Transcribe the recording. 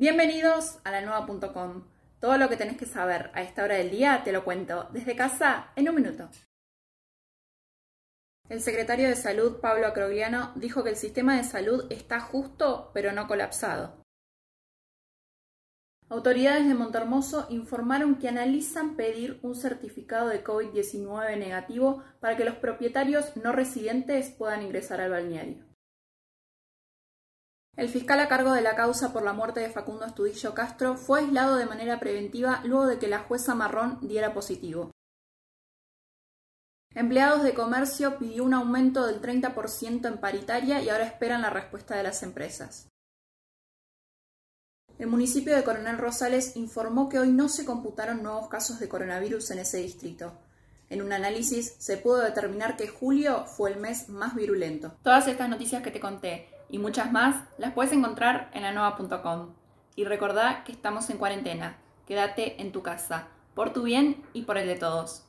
Bienvenidos a la nueva.com. Todo lo que tenés que saber a esta hora del día te lo cuento desde casa en un minuto. El secretario de Salud, Pablo Acrogliano, dijo que el sistema de salud está justo pero no colapsado. Autoridades de Montermoso informaron que analizan pedir un certificado de COVID-19 negativo para que los propietarios no residentes puedan ingresar al balneario. El fiscal a cargo de la causa por la muerte de Facundo Astudillo Castro fue aislado de manera preventiva luego de que la jueza Marrón diera positivo. Empleados de comercio pidió un aumento del 30% en paritaria y ahora esperan la respuesta de las empresas. El municipio de Coronel Rosales informó que hoy no se computaron nuevos casos de coronavirus en ese distrito. En un análisis se pudo determinar que julio fue el mes más virulento. Todas estas noticias que te conté y muchas más las puedes encontrar en la nueva.com. Y recordá que estamos en cuarentena. Quédate en tu casa, por tu bien y por el de todos.